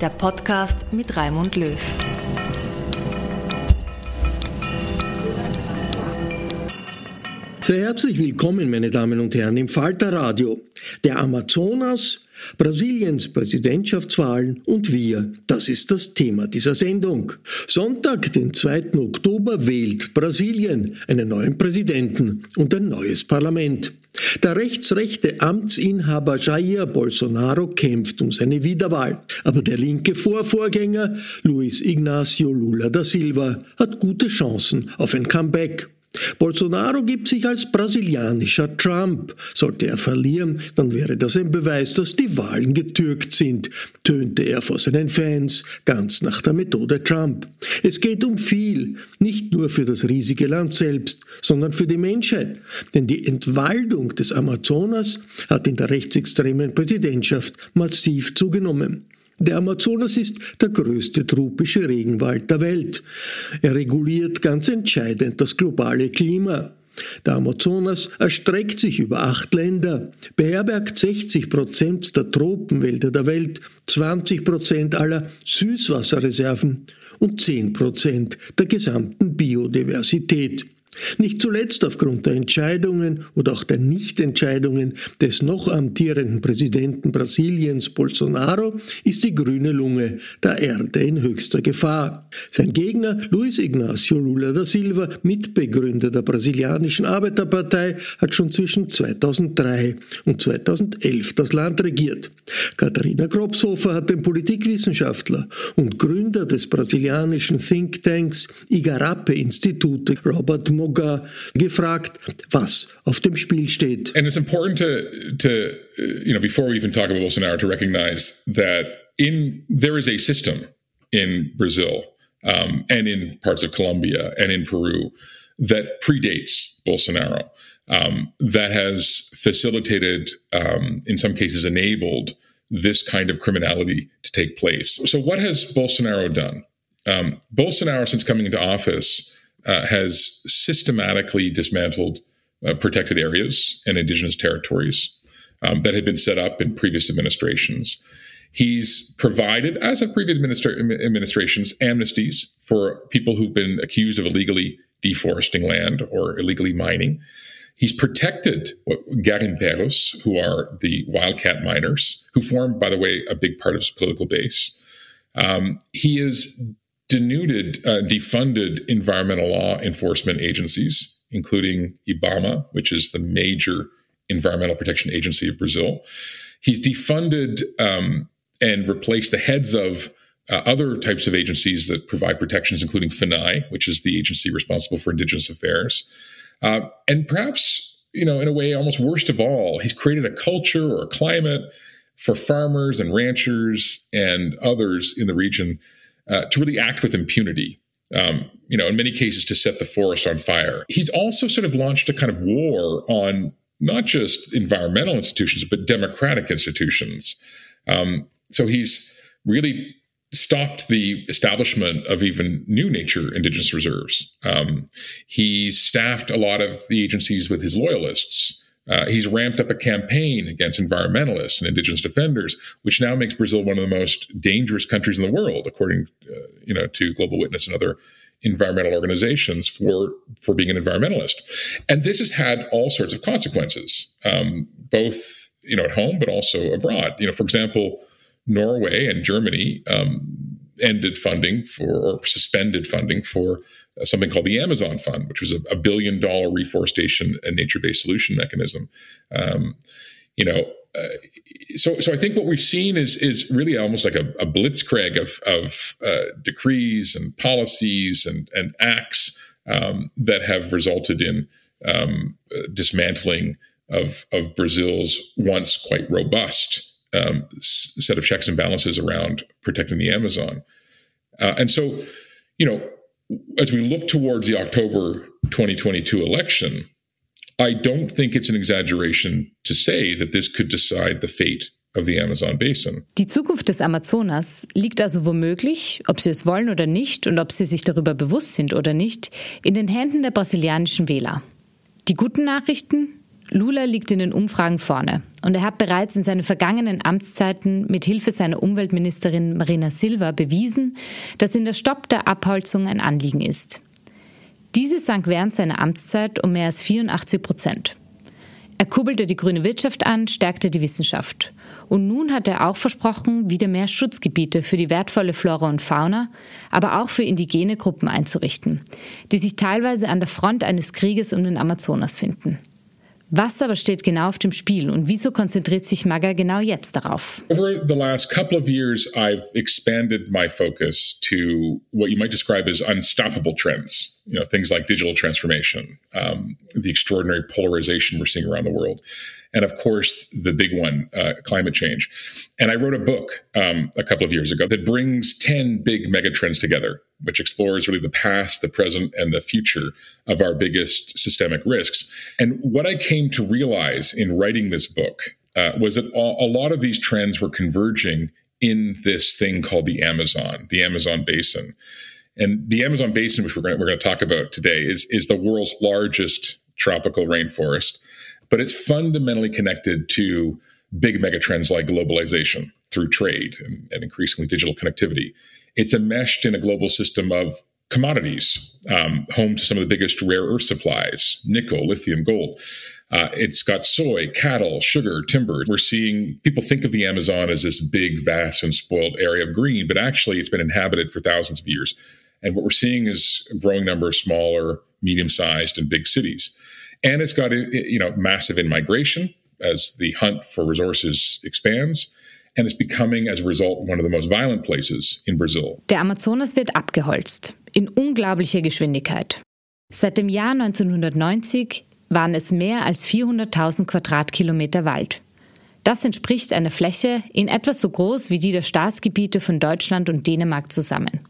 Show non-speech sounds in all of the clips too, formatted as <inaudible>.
der Podcast mit Raimund Löw. Sehr herzlich willkommen, meine Damen und Herren, im Falter Radio. Der Amazonas, Brasiliens Präsidentschaftswahlen und wir, das ist das Thema dieser Sendung. Sonntag, den 2. Oktober, wählt Brasilien einen neuen Präsidenten und ein neues Parlament. Der rechtsrechte Amtsinhaber Jair Bolsonaro kämpft um seine Wiederwahl, aber der linke Vorvorgänger Luis Ignacio Lula da Silva hat gute Chancen auf ein Comeback. Bolsonaro gibt sich als brasilianischer Trump. Sollte er verlieren, dann wäre das ein Beweis, dass die Wahlen getürkt sind, tönte er vor seinen Fans, ganz nach der Methode Trump. Es geht um viel, nicht nur für das riesige Land selbst, sondern für die Menschheit. Denn die Entwaldung des Amazonas hat in der rechtsextremen Präsidentschaft massiv zugenommen. Der Amazonas ist der größte tropische Regenwald der Welt. Er reguliert ganz entscheidend das globale Klima. Der Amazonas erstreckt sich über acht Länder, beherbergt 60 Prozent der Tropenwälder der Welt, 20 Prozent aller Süßwasserreserven und 10 Prozent der gesamten Biodiversität. Nicht zuletzt aufgrund der Entscheidungen oder auch der Nichtentscheidungen des noch amtierenden Präsidenten Brasiliens Bolsonaro ist die grüne Lunge der Erde in höchster Gefahr. Sein Gegner Luiz Ignacio Lula da Silva, Mitbegründer der brasilianischen Arbeiterpartei, hat schon zwischen 2003 und 2011 das Land regiert. Katharina Kropshofer hat den Politikwissenschaftler und Gründer des brasilianischen Thinktanks Igarape Institute Robert Mo gefragt, was auf dem Spiel steht. And it's important to, to you know, before we even talk about Bolsonaro, to recognize that in there is a system in Brazil um, and in parts of Colombia and in Peru that predates Bolsonaro. Um, that has facilitated, um, in some cases, enabled this kind of criminality to take place. So, what has Bolsonaro done? Um, Bolsonaro, since coming into office, uh, has systematically dismantled uh, protected areas and indigenous territories um, that had been set up in previous administrations. He's provided, as of previous administra- administrations, amnesties for people who've been accused of illegally deforesting land or illegally mining. He's protected garimpeiros, who are the wildcat miners, who form, by the way, a big part of his political base. Um, he is denuded, uh, defunded environmental law enforcement agencies, including IBAMA, which is the major environmental protection agency of Brazil. He's defunded um, and replaced the heads of uh, other types of agencies that provide protections, including FUNAI, which is the agency responsible for indigenous affairs. Uh, and perhaps, you know, in a way, almost worst of all, he's created a culture or a climate for farmers and ranchers and others in the region uh, to really act with impunity. Um, you know, in many cases, to set the forest on fire. He's also sort of launched a kind of war on not just environmental institutions, but democratic institutions. Um, so he's really stopped the establishment of even new nature indigenous reserves. Um, he staffed a lot of the agencies with his loyalists. Uh, he's ramped up a campaign against environmentalists and indigenous defenders, which now makes Brazil one of the most dangerous countries in the world, according, uh, you know, to Global Witness and other environmental organizations for for being an environmentalist. And this has had all sorts of consequences, um, both you know at home but also abroad. You know, for example, Norway and Germany um, ended funding for or suspended funding for something called the Amazon Fund, which was a, a billion dollar reforestation and nature based solution mechanism. Um, you know, uh, so so I think what we've seen is is really almost like a, a blitzkrieg of of uh, decrees and policies and and acts um, that have resulted in um, dismantling of of Brazil's once quite robust um, set of checks and balances around protecting the Amazon. Uh, and so, you know, as we look towards the October 2022 election, I don't think it's an exaggeration to say that this could decide the fate of the Amazon basin. Die Zukunft des Amazonas liegt also womöglich, ob sie es wollen oder nicht und ob sie sich darüber bewusst sind oder nicht, in den Händen der brasilianischen Wähler. Die guten Nachrichten, Lula liegt in den Umfragen vorne und er hat bereits in seinen vergangenen Amtszeiten mit Hilfe seiner Umweltministerin Marina Silva bewiesen, dass in der Stopp der Abholzung ein Anliegen ist. Diese sank während seiner Amtszeit um mehr als 84 Prozent. Er kurbelte die grüne Wirtschaft an, stärkte die Wissenschaft. Und nun hat er auch versprochen, wieder mehr Schutzgebiete für die wertvolle Flora und Fauna, aber auch für indigene Gruppen einzurichten, die sich teilweise an der Front eines Krieges um den Amazonas finden. Was aber steht genau auf dem Spiel und wieso konzentriert sich Muggah genau jetzt darauf? Over the last couple of years, I've expanded my focus to what you might describe as unstoppable trends. You know, things like digital transformation, um, the extraordinary polarization we're seeing around the world. and of course the big one, uh, climate change. And I wrote a book um, a couple of years ago that brings ten big megatrends together, which explores really the past, the present, and the future of our biggest systemic risks. And what I came to realize in writing this book uh, was that a lot of these trends were converging in this thing called the Amazon, the Amazon basin. And the Amazon basin, which we're going, to, we're to talk about today, is, is the world's largest tropical rainforest but it's fundamentally connected to big megatrends like globalization through trade and, and, increasingly digital connectivity. It's enmeshed in a global system of commodities, um, home to some of the biggest rare earth supplies, nickel, lithium, gold. Uh, it's got soy, cattle, sugar, timber. We're seeing people think of the Amazon as this big, vast, and spoiled area of green, but actually it's been inhabited for thousands of years. And what we're seeing is a growing number of smaller, medium sized, and big cities. And it's got, you know, massive in migration as the hunt for resources expands. And it's becoming, as a result, one of the most violent places in Brazil. Der Amazonas wird abgeholzt. In unglaublicher Geschwindigkeit. Seit dem Jahr 1990 waren es mehr als 400.000 Quadratkilometer Wald. Das entspricht einer Fläche in etwa so groß wie die der Staatsgebiete von Deutschland und Dänemark zusammen.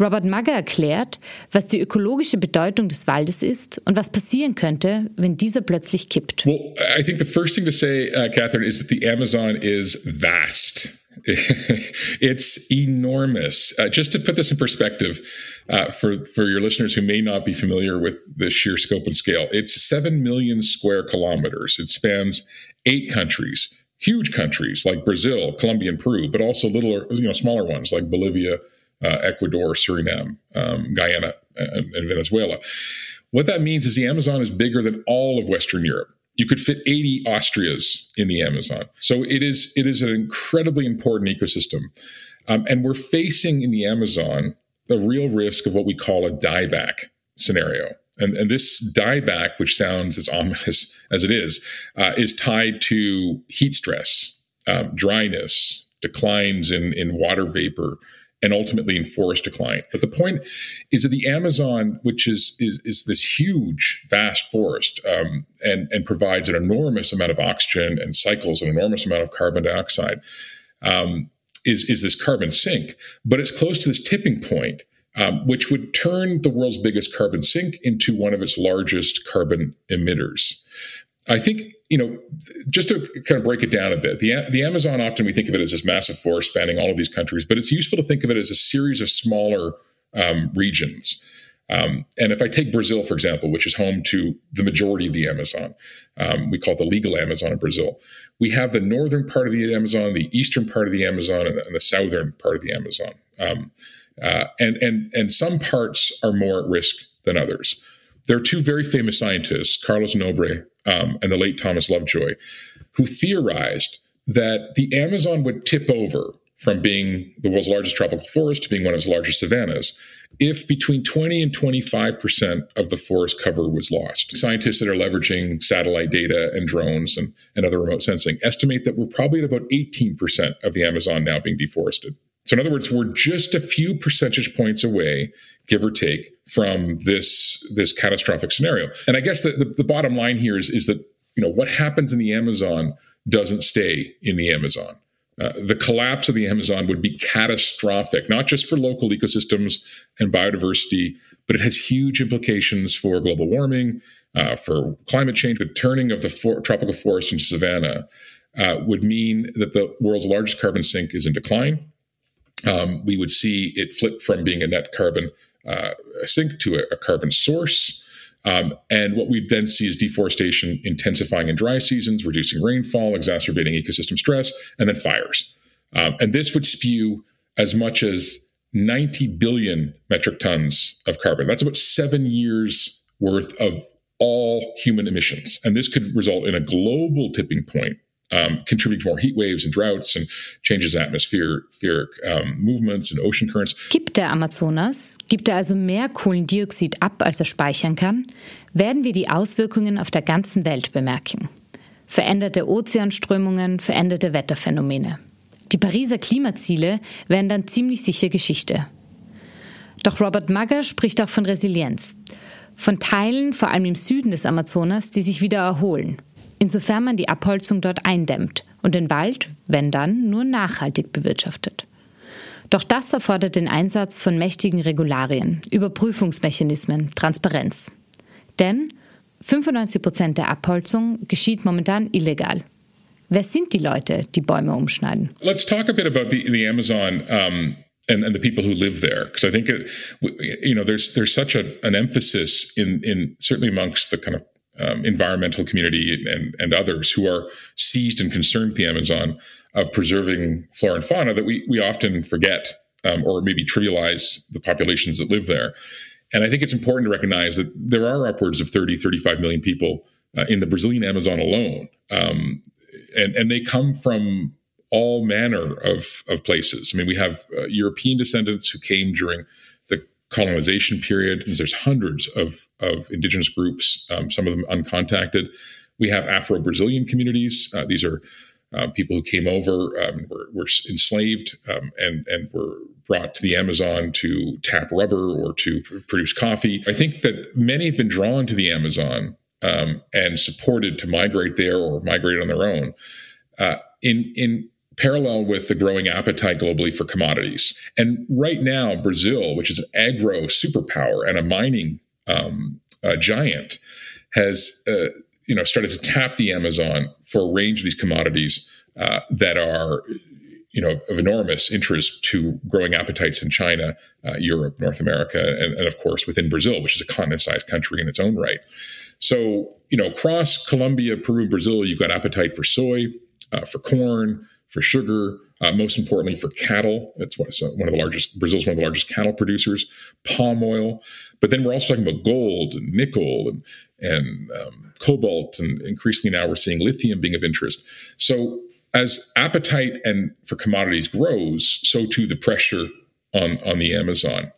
Robert Muggah erklärt, was die ökologische Bedeutung des Waldes ist und was passieren könnte, wenn dieser plötzlich kippt. Well, I think the first thing to say, uh, Catherine, is that the Amazon is vast. <laughs> it's enormous. Uh, just to put this in perspective, uh, for for your listeners who may not be familiar with the sheer scope and scale, it's seven million square kilometers. It spans eight countries, huge countries like Brazil, Colombia, and Peru, but also little, you know, smaller ones like Bolivia, uh, Ecuador, Suriname, um, Guyana, and, and Venezuela. What that means is the Amazon is bigger than all of Western Europe. You could fit 80 Austrias in the Amazon. So it is it is an incredibly important ecosystem. Um, and we're facing in the Amazon the real risk of what we call a dieback scenario. And, and this dieback, which sounds as ominous <laughs> as it is, uh, is tied to heat stress, um, dryness, declines in, in water vapor, and ultimately in forest decline. But the point is that the Amazon, which is is, is this huge, vast forest, um, and and provides an enormous amount of oxygen and cycles an enormous amount of carbon dioxide, um, is is this carbon sink. But it's close to this tipping point. Um, which would turn the world's biggest carbon sink into one of its largest carbon emitters. I think you know, just to kind of break it down a bit, the the Amazon often we think of it as this massive forest spanning all of these countries, but it's useful to think of it as a series of smaller um, regions. Um, and if I take Brazil, for example, which is home to the majority of the Amazon, um, we call it the legal Amazon in Brazil. We have the northern part of the Amazon, the eastern part of the Amazon, and the, and the southern part of the Amazon. Um, uh, and and and some parts are more at risk than others. There are two very famous scientists, Carlos Nobre um, and the late Thomas Lovejoy, who theorized that the Amazon would tip over from being the world's largest tropical forest to being one of its largest savannas if between 20 and 25% of the forest cover was lost. Scientists that are leveraging satellite data and drones and, and other remote sensing estimate that we're probably at about 18% of the Amazon now being deforested. So, in other words, we're just a few percentage points away, give or take, from this this catastrophic scenario. And I guess the, the, the bottom line here is is that you know what happens in the Amazon doesn't stay in the Amazon. Uh, the collapse of the Amazon would be catastrophic, not just for local ecosystems and biodiversity, but it has huge implications for global warming, uh, for climate change. The turning of the for- tropical forest into savanna uh, would mean that the world's largest carbon sink is in decline um, we would see it flip from being a net carbon uh, sink to a, a carbon source. Um, and what we'd then see is deforestation intensifying in dry seasons, reducing rainfall, exacerbating ecosystem stress, and then fires. Um, and this would spew as much as 90 billion metric tons of carbon. That's about seven years worth of all human emissions. And this could result in a global tipping point um, contributing to more heat waves and droughts and changes atmospheric um, movements and ocean currents. Gibt der Amazonas, gibt er also mehr Kohlendioxid ab, als er speichern kann, werden wir die Auswirkungen auf der ganzen Welt bemerken. Veränderte Ozeanströmungen, veränderte Wetterphänomene. Die Pariser Klimaziele werden dann ziemlich sicher Geschichte. Doch Robert Mugger spricht auch von Resilienz. Von Teilen, vor allem im Süden des Amazonas, die sich wieder erholen – insofern man die Abholzung dort eindämmt und den Wald, wenn dann, nur nachhaltig bewirtschaftet. Doch das erfordert den Einsatz von mächtigen Regularien, Überprüfungsmechanismen, Transparenz. Denn 95 Prozent der Abholzung geschieht momentan illegal. Wer sind die Leute, die Bäume umschneiden? Let's talk a bit about the, the Amazon um, and, and the people who live there, because I think it, you know there's there's such a, an emphasis in in certainly amongst the kind of um, environmental community and, and others who are seized and concerned with the Amazon of preserving flora and fauna that we, we often forget um, or maybe trivialize the populations that live there. And I think it's important to recognize that there are upwards of 30, 35 million people uh, in the Brazilian Amazon alone. Um, and, and they come from all manner of, of places. I mean, we have uh, European descendants who came during colonization period. There's hundreds of, of indigenous groups, um, some of them uncontacted. We have Afro Brazilian communities. Uh, these are uh, people who came over, um, were, were, enslaved, um, and, and were brought to the Amazon to tap rubber or to produce coffee. I think that many have been drawn to the Amazon um, and supported to migrate there or migrate on their own. Uh, in in parallel with the growing appetite globally for commodities. And right now, Brazil, which is an agro superpower and a mining um, uh, giant, has uh, you know started to tap the Amazon for a range of these commodities uh, that are you know of, of, enormous interest to growing appetites in China, uh, Europe, North America, and, and of course within Brazil, which is a continent-sized country in its own right. So you know across Colombia, Peru, and Brazil, you've got appetite for soy, uh, for corn for sugar, uh, most importantly for cattle. It's one of the largest, Brazil's one of the largest cattle producers, palm oil. But then we're also talking about gold and nickel and, and um, cobalt. And increasingly now we're seeing lithium being of interest. So as appetite and for commodities grows, so too the pressure on, on the Amazon.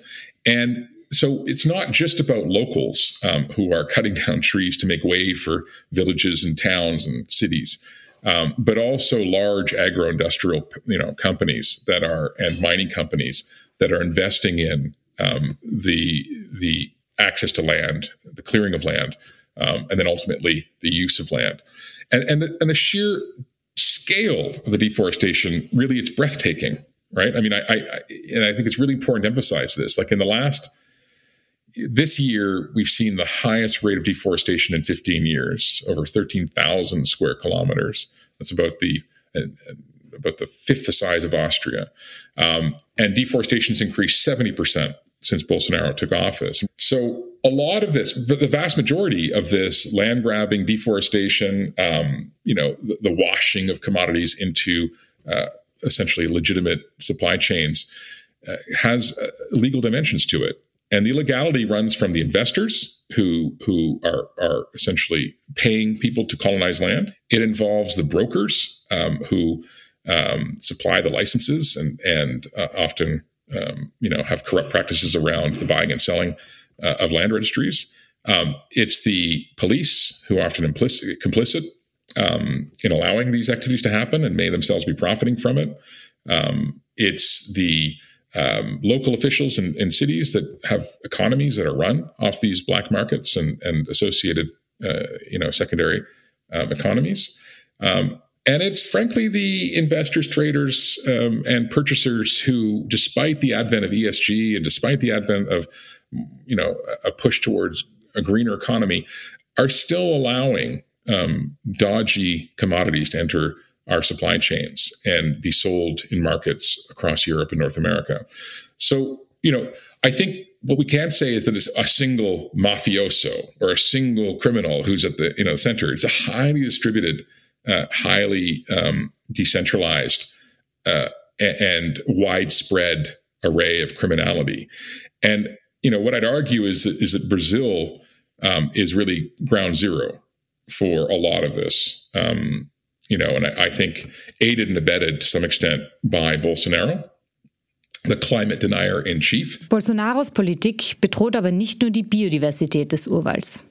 And so it's not just about locals um, who are cutting <laughs> down trees to make way for villages and towns and cities um, but also large agro-industrial you know companies that are and mining companies that are investing in um, the the access to land, the clearing of land, um, and then ultimately the use of land, and and the, and the sheer scale of the deforestation really it's breathtaking, right? I mean, I, I, I and I think it's really important to emphasize this. Like in the last this year, we've seen the highest rate of deforestation in 15 years, over 13,000 square kilometers. That's about the uh, about the fifth the size of Austria, um, and deforestation's increased 70 percent since Bolsonaro took office. So a lot of this, the vast majority of this land grabbing, deforestation, um, you know, the, the, washing of commodities into uh, essentially legitimate supply chains uh, has uh, legal dimensions to it. And the illegality runs from the investors who who are are essentially paying people to colonize land. It involves the brokers um, who um, supply the licenses and and uh, often um, you know have corrupt practices around the buying and selling uh, of land registries. Um, it's the police who are often implicit, complicit um, in allowing these activities to happen and may themselves be profiting from it. Um, it's the um, local officials in, in, cities that have economies that are run off these black markets and, and associated, uh, you know, secondary um, economies. Um, and it's frankly the investors, traders, um, and purchasers who, despite the advent of ESG and despite the advent of, you know, a push towards a greener economy, are still allowing um, dodgy commodities to enter our supply chains and be sold in markets across Europe and North America. So, you know, I think what we can say is that it's a single mafioso or a single criminal who's at the you know center. It's a highly distributed, uh, highly um, decentralized, uh, and widespread array of criminality. And you know what I'd argue is that, is that Brazil um, is really ground zero for a lot of this. Um, you know, and I, I think aided and abetted to some extent by Bolsonaro. The climate denier in chief. Bolsonaros Politik bedroht aber nicht nur die Biodiversität des Urwalds.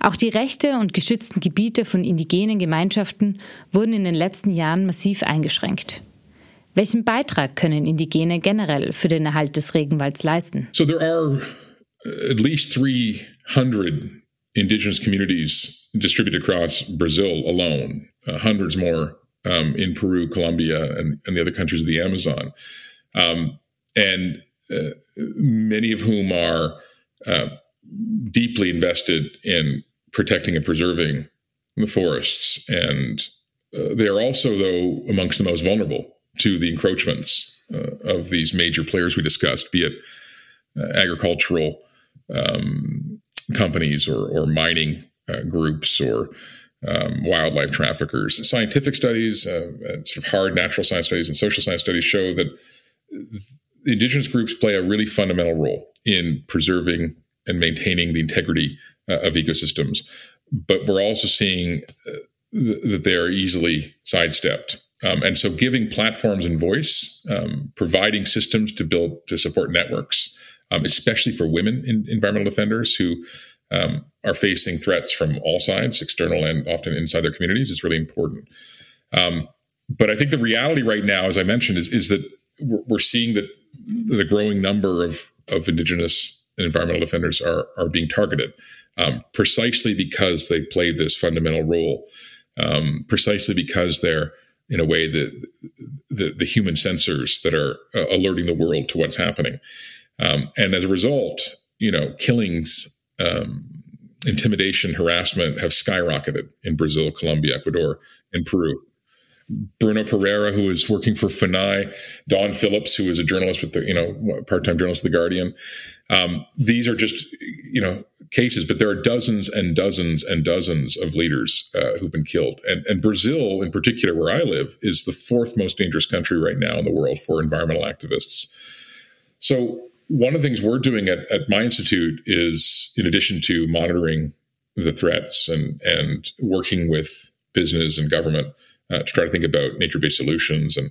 Auch die Rechte und geschützten Gebiete von indigenen Gemeinschaften wurden in den letzten Jahren massiv eingeschränkt. Welchen Beitrag können Indigene generell für den Erhalt des Regenwalds leisten? So there are at least 300 indigenous communities distributed across Brazil alone, uh, hundreds more um, in Peru, Colombia, and, and, the other countries of the Amazon, um, and uh, many of whom are uh, deeply invested in protecting and preserving the forests. And uh, they are also, though, amongst the most vulnerable to the encroachments uh, of these major players we discussed, be it uh, agricultural um, companies or, or mining groups or um, wildlife traffickers. Scientific studies, uh, sort of hard natural science studies, and social science studies show that indigenous groups play a really fundamental role in preserving and maintaining the integrity uh, of ecosystems. But we're also seeing uh, th- that they are easily sidestepped. Um, and so, giving platforms and voice, um, providing systems to build to support networks, um, especially for women in, environmental defenders who um, are facing threats from all sides, external and often inside their communities, is really important. Um, but I think the reality right now, as I mentioned, is, is that we're, we're seeing that, a growing number of, of indigenous and environmental defenders are, are being targeted um, precisely because they play this fundamental role, um, precisely because they're in a way the, the, the human sensors that are uh, alerting the world to what's happening. Um, and as a result, you know, killings, um, intimidation, harassment have skyrocketed in Brazil, Colombia, Ecuador, and Peru. Bruno Pereira, who is working for FUNAI, Dom Phillips, who is a journalist with the, you know, part-time journalist with The Guardian. Um, these are just, you know, cases, but there are dozens and dozens and dozens of leaders uh, who've been killed. And, and Brazil, in particular, where I live, is the fourth most dangerous country right now in the world for environmental activists. So one of the things we're doing at, at my institute is, in addition to monitoring the threats and and working with business and government uh, to try to think about nature-based solutions and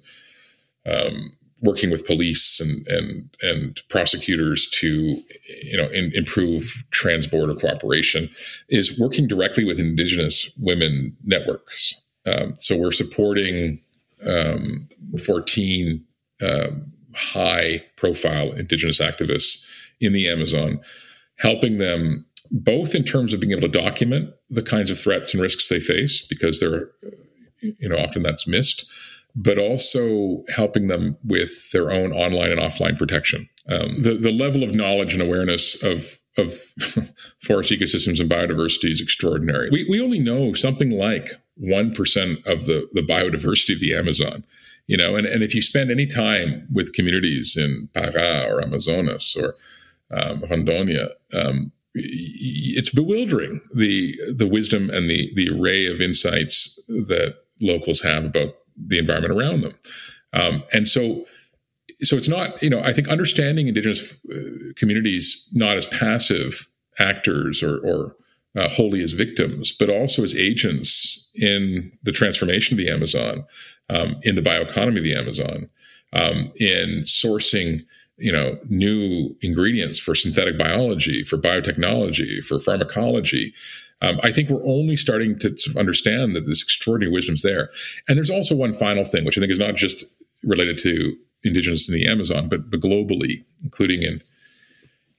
um, working with police and and and prosecutors to you know in, improve trans-border cooperation is working directly with indigenous women networks. Um, so we're supporting um, 14 um, high profile indigenous activists in the Amazon, helping them both in terms of being able to document the kinds of threats and risks they face, because they're, you know, often that's missed, but also helping them with their own online and offline protection. Um, the, the level of knowledge and awareness of of <laughs> forest ecosystems and biodiversity is extraordinary. We, we only know something like 1% of the, the biodiversity of the Amazon, you know, and, and if you spend any time with communities in Pará or Amazonas or um, Rondonia, um, it's bewildering the the wisdom and the the array of insights that locals have about the environment around them. Um, and so so it's not you know i think understanding indigenous uh, communities not as passive actors or, or uh, wholly as victims but also as agents in the transformation of the amazon um, in the bioeconomy of the amazon um, in sourcing you know new ingredients for synthetic biology for biotechnology for pharmacology um, I think we're only starting to sort of understand that this extraordinary wisdom is there. And there's also one final thing, which I think is not just related to indigenous in the Amazon, but, but globally, including in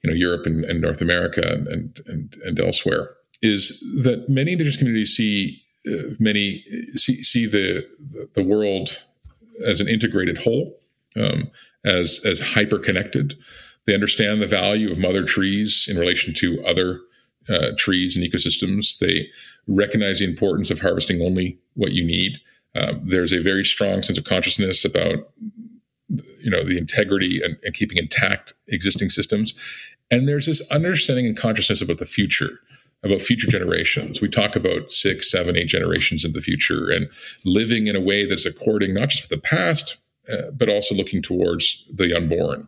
you know Europe and, and North America and, and and elsewhere, is that many indigenous communities see many see, see the the world as an integrated whole, um, as as hyper connected. They understand the value of mother trees in relation to other uh, trees and ecosystems. They recognize the importance of harvesting only what you need. Um, there's a very strong sense of consciousness about you know the integrity and, and keeping intact existing systems and there's this understanding and consciousness about the future about future generations. We talk about six, seven, eight generations in the future and living in a way that's according not just with the past, uh, but also looking towards the unborn.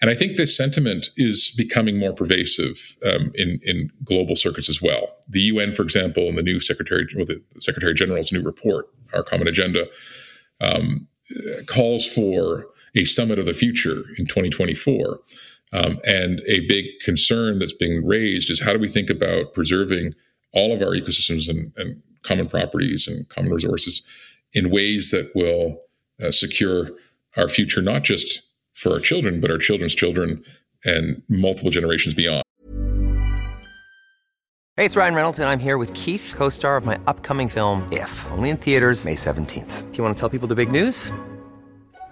And I think this sentiment is becoming more pervasive um, in, in global circuits as well. The UN, for example, in the new Secretary, well, the Secretary General's new report, Our Common Agenda, um, calls for a summit of the future in 2024. Um, and a big concern that's being raised is how do we think about preserving all of our ecosystems and, and common properties and common resources in ways that will uh, secure our future, not just for our children, but our children's children and multiple generations beyond. Hey, it's Ryan Reynolds, and I'm here with Keith, co star of my upcoming film, If, only in theaters, May 17th. Do you want to tell people the big news?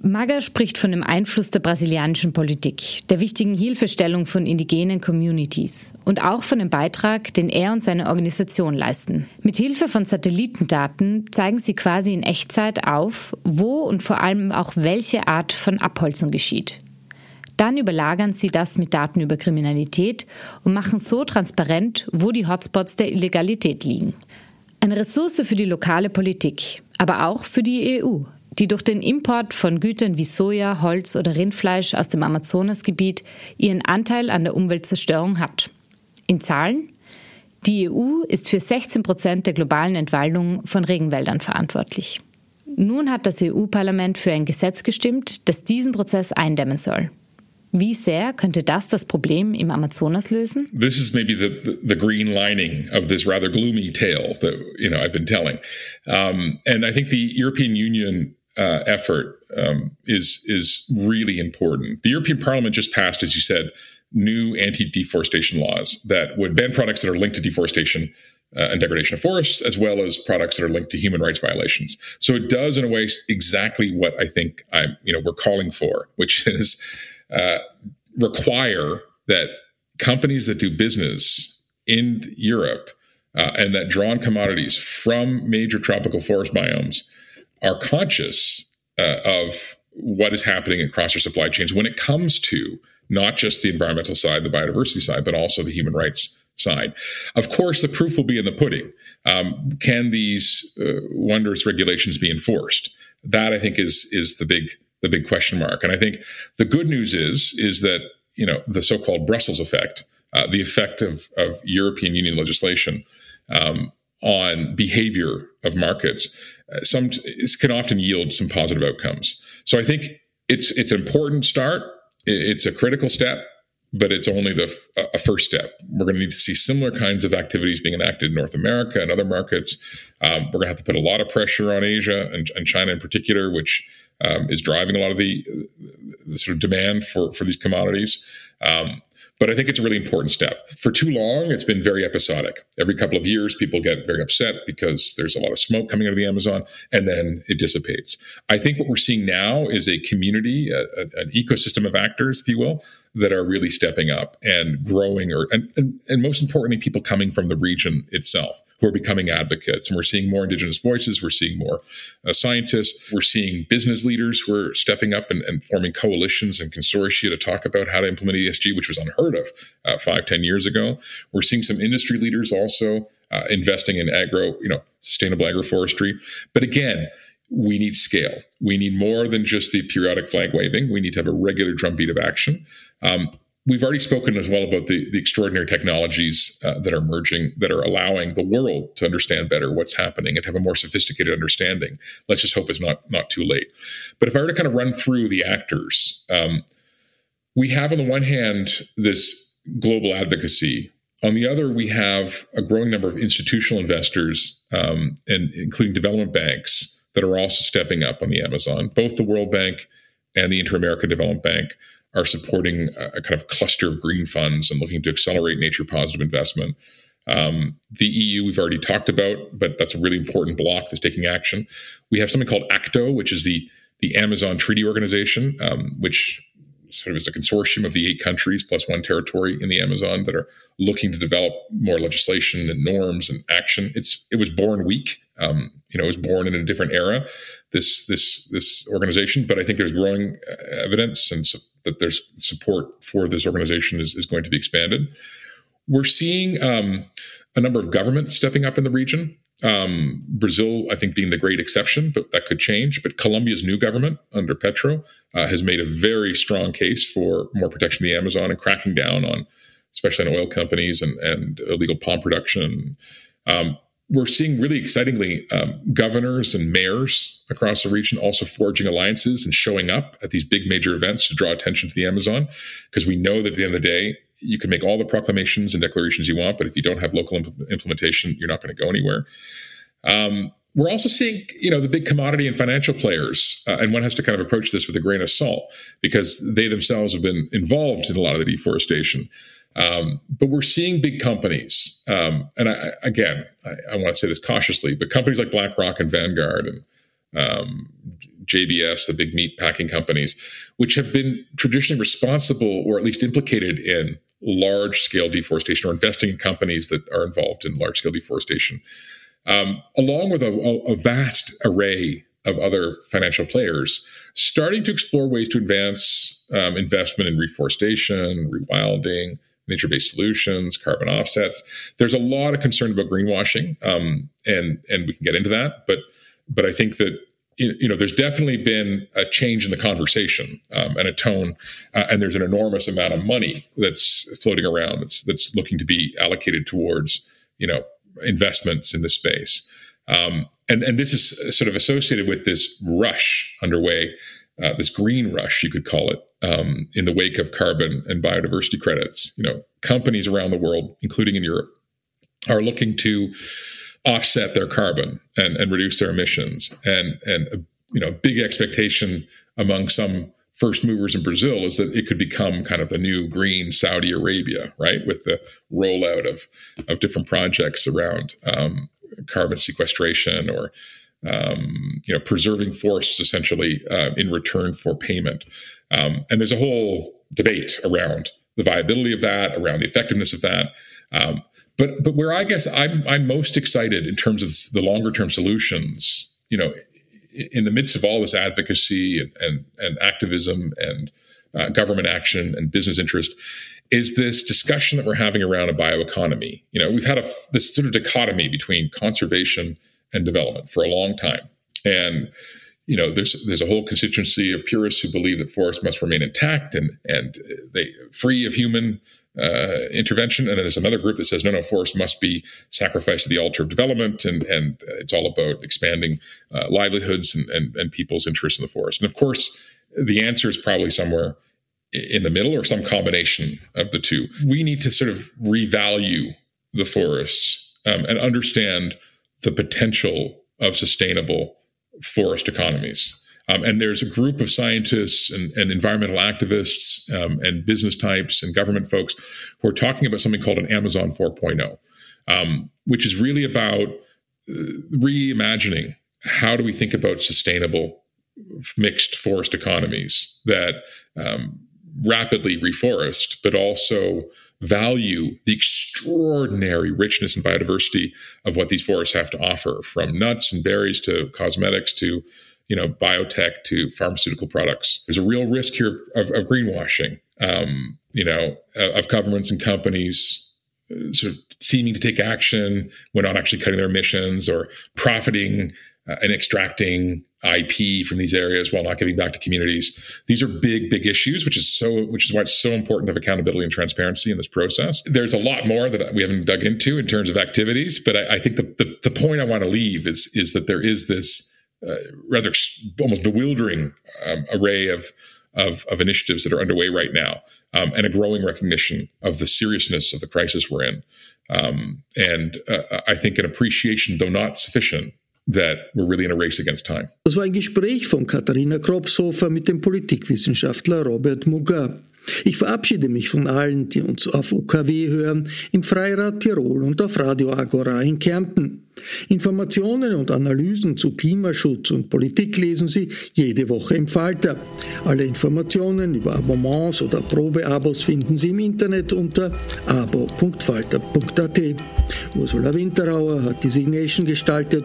Maga spricht von dem Einfluss der brasilianischen Politik, der wichtigen Hilfestellung von indigenen Communities und auch von dem Beitrag, den er und seine Organisation leisten. Mit Hilfe von Satellitendaten zeigen sie quasi in Echtzeit auf, wo und vor allem auch welche Art von Abholzung geschieht. Dann überlagern sie das mit Daten über Kriminalität und machen so transparent, wo die Hotspots der Illegalität liegen. Eine Ressource für die lokale Politik, aber auch für die EU, die durch den Import von Gütern wie Soja, Holz oder Rindfleisch aus dem Amazonasgebiet ihren Anteil an der Umweltzerstörung hat. In Zahlen? Die EU ist für 16 Prozent der globalen Entwaldung von Regenwäldern verantwortlich. Nun hat das EU-Parlament für ein Gesetz gestimmt, das diesen Prozess eindämmen soll. Wie sehr könnte das das Problem im Amazonas lösen? This is maybe the, the, the green lining of this rather gloomy tale that you know I've been telling, um, and I think the European Union uh, effort um, is is really important. The European Parliament just passed, as you said, new anti-deforestation laws that would ban products that are linked to deforestation uh, and degradation of forests, as well as products that are linked to human rights violations. So it does, in a way, exactly what I think I'm, you know, we're calling for, which <laughs> is uh, require that companies that do business in Europe uh, and that draw on commodities from major tropical forest biomes are conscious uh, of what is happening across our supply chains when it comes to not just the environmental side, the biodiversity side, but also the human rights side. Of course, the proof will be in the pudding. Um, can these uh, wondrous regulations be enforced? That I think is is the big the big question mark. And I think the good news is is that you know the so-called Brussels effect uh, the effect of, of European Union legislation um, on behavior of markets, uh, some can often yield some positive outcomes. So I think it's it's an important start. It's a critical step, but it's only the a first step. We're going to need to see similar kinds of activities being enacted in North America and other markets. Um, we're going to have to put a lot of pressure on Asia and, and China in particular, which um, is driving a lot of the, the, sort of demand for for these commodities. Um, but I think it's a really important step. For too long, it's been very episodic. Every couple of years, people get very upset because there's a lot of smoke coming out of the Amazon, and then it dissipates. I think what we're seeing now is a community, a, a, an ecosystem of actors, if you will, that are really stepping up and growing or and, and, and most importantly people coming from the region itself who are becoming advocates. And we're seeing more indigenous voices. We're seeing more uh, scientists. We're seeing business leaders who are stepping up and, and, forming coalitions and consortia to talk about how to implement esg which was unheard of uh, five ten years ago. We're seeing some industry leaders also uh, investing in agro you know sustainable agroforestry. But again we need scale. We need more than just the periodic flag waving. We need to have a regular drumbeat of action. Um, we've already spoken as well about the, the extraordinary technologies uh, that are emerging that are allowing the world to understand better what's happening and have a more sophisticated understanding. Let's just hope it's not not too late. But if I were to kind of run through the actors, um, we have on the one hand this global advocacy. On the other, we have a growing number of institutional investors, um, and including development banks that are also stepping up on the Amazon. Both the World Bank and the Inter American Development Bank are supporting a, kind of cluster of green funds and looking to accelerate nature positive investment. Um, the EU, we've already talked about, but that's a really important block that's taking action. We have something called ACTO, which is the the Amazon Treaty Organization, um, which sort of is a consortium of the eight countries plus one territory in the Amazon that are looking to develop more legislation and norms and action. It's it was born weak. Um, you know, it was born in a different era. This this this organization, but I think there's growing uh, evidence and that there's support for this organization is, is going to be expanded. We're seeing um, a number of governments stepping up in the region. Um, Brazil, I think, being the great exception, but that could change. But Colombia's new government under Petro uh, has made a very strong case for more protection of the Amazon and cracking down on, especially on oil companies and, and illegal palm production. Um, we're seeing really excitingly um, governors and mayors across the region also forging alliances and showing up at these big major events to draw attention to the Amazon, because we know that at the end of the day, you can make all the proclamations and declarations you want, but if you don't have local imp- implementation, you're not going to go anywhere. Um, we're also seeing, you know, the big commodity and financial players, uh, and one has to kind of approach this with a grain of salt because they themselves have been involved in a lot of the deforestation. Um, but we're seeing big companies, um, and I, again, I, I, want to say this cautiously, but companies like BlackRock and Vanguard and um, JBS, the big meat packing companies, which have been traditionally responsible or at least implicated in large scale deforestation or investing in companies that are involved in large scale deforestation, um, along with a, a, vast array of other financial players, starting to explore ways to advance um, investment in reforestation, rewilding, nature based solutions, carbon offsets. There's a lot of concern about greenwashing, um, and and we can get into that, but but I think that you know, there's definitely been a change in the conversation um, and a tone, uh, and there's an enormous amount of money that's floating around that's that's looking to be allocated towards you know investments in this space, um, and and this is sort of associated with this rush underway, uh, this green rush you could call it, um, in the wake of carbon and biodiversity credits. You know, companies around the world, including in Europe, are looking to offset their carbon and, and reduce their emissions. And and a, you know, big expectation among some first movers in Brazil is that it could become kind of the new green Saudi Arabia, right? With the rollout of of different projects around um, carbon sequestration or um, you know preserving forests essentially uh, in return for payment. Um, and there's a whole debate around the viability of that, around the effectiveness of that. Um, but but where I guess I'm I'm most excited in terms of the longer term solutions, you know, in the midst of all this advocacy and and, and activism and uh, government action and business interest, is this discussion that we're having around a bioeconomy. You know, we've had a this sort of dichotomy between conservation and development for a long time, and you know, there's there's a whole constituency of purists who believe that forests must remain intact and and they free of human uh, intervention, and then there's another group that says no, no, forests must be sacrificed to the altar of development, and and it's all about expanding uh, livelihoods and, and and people's interest in the forest. And of course, the answer is probably somewhere in the middle or some combination of the two. We need to sort of revalue the forests um, and understand the potential of sustainable forest economies. Um, and there's a group of scientists and, and environmental activists um, and business types and government folks who are talking about something called an Amazon 4.0, um, which is really about uh, reimagining how do we think about sustainable mixed forest economies that um, rapidly reforest, but also value the extraordinary richness and biodiversity of what these forests have to offer, from nuts and berries to cosmetics to you know biotech to pharmaceutical products. There's a real risk here of, of greenwashing, um, you know, of governments and companies uh, sort of seeming to take action when not actually cutting their emissions or profiting uh, and extracting IP from these areas while not giving back to communities. These are big, big issues, which is so, which is why it's so important to have accountability and transparency in this process. There's a lot more that we haven't dug into in terms of activities, but I, I think the, the, the point I want to leave is is that there is this uh, rather almost bewildering um, array of, of, of initiatives that are underway right now, um, and a growing recognition of the seriousness of the crisis we're in, um, and uh, I think an appreciation, though not sufficient, that we're really in a race against time. Das war ein Gespräch von Katharina Kropshofer mit dem Politikwissenschaftler Robert Muga. Ich verabschiede mich von allen, die uns auf OKW hören, im Freirad Tirol und auf Radio Agora in Kärnten. Informationen und Analysen zu Klimaschutz und Politik lesen Sie jede Woche im Falter. Alle Informationen über Abonnements oder Probeabos finden Sie im Internet unter abo.falter.at. Ursula Winterauer hat die Signation gestaltet.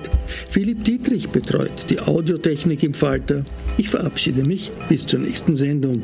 Philipp Dietrich betreut die Audiotechnik im Falter. Ich verabschiede mich bis zur nächsten Sendung.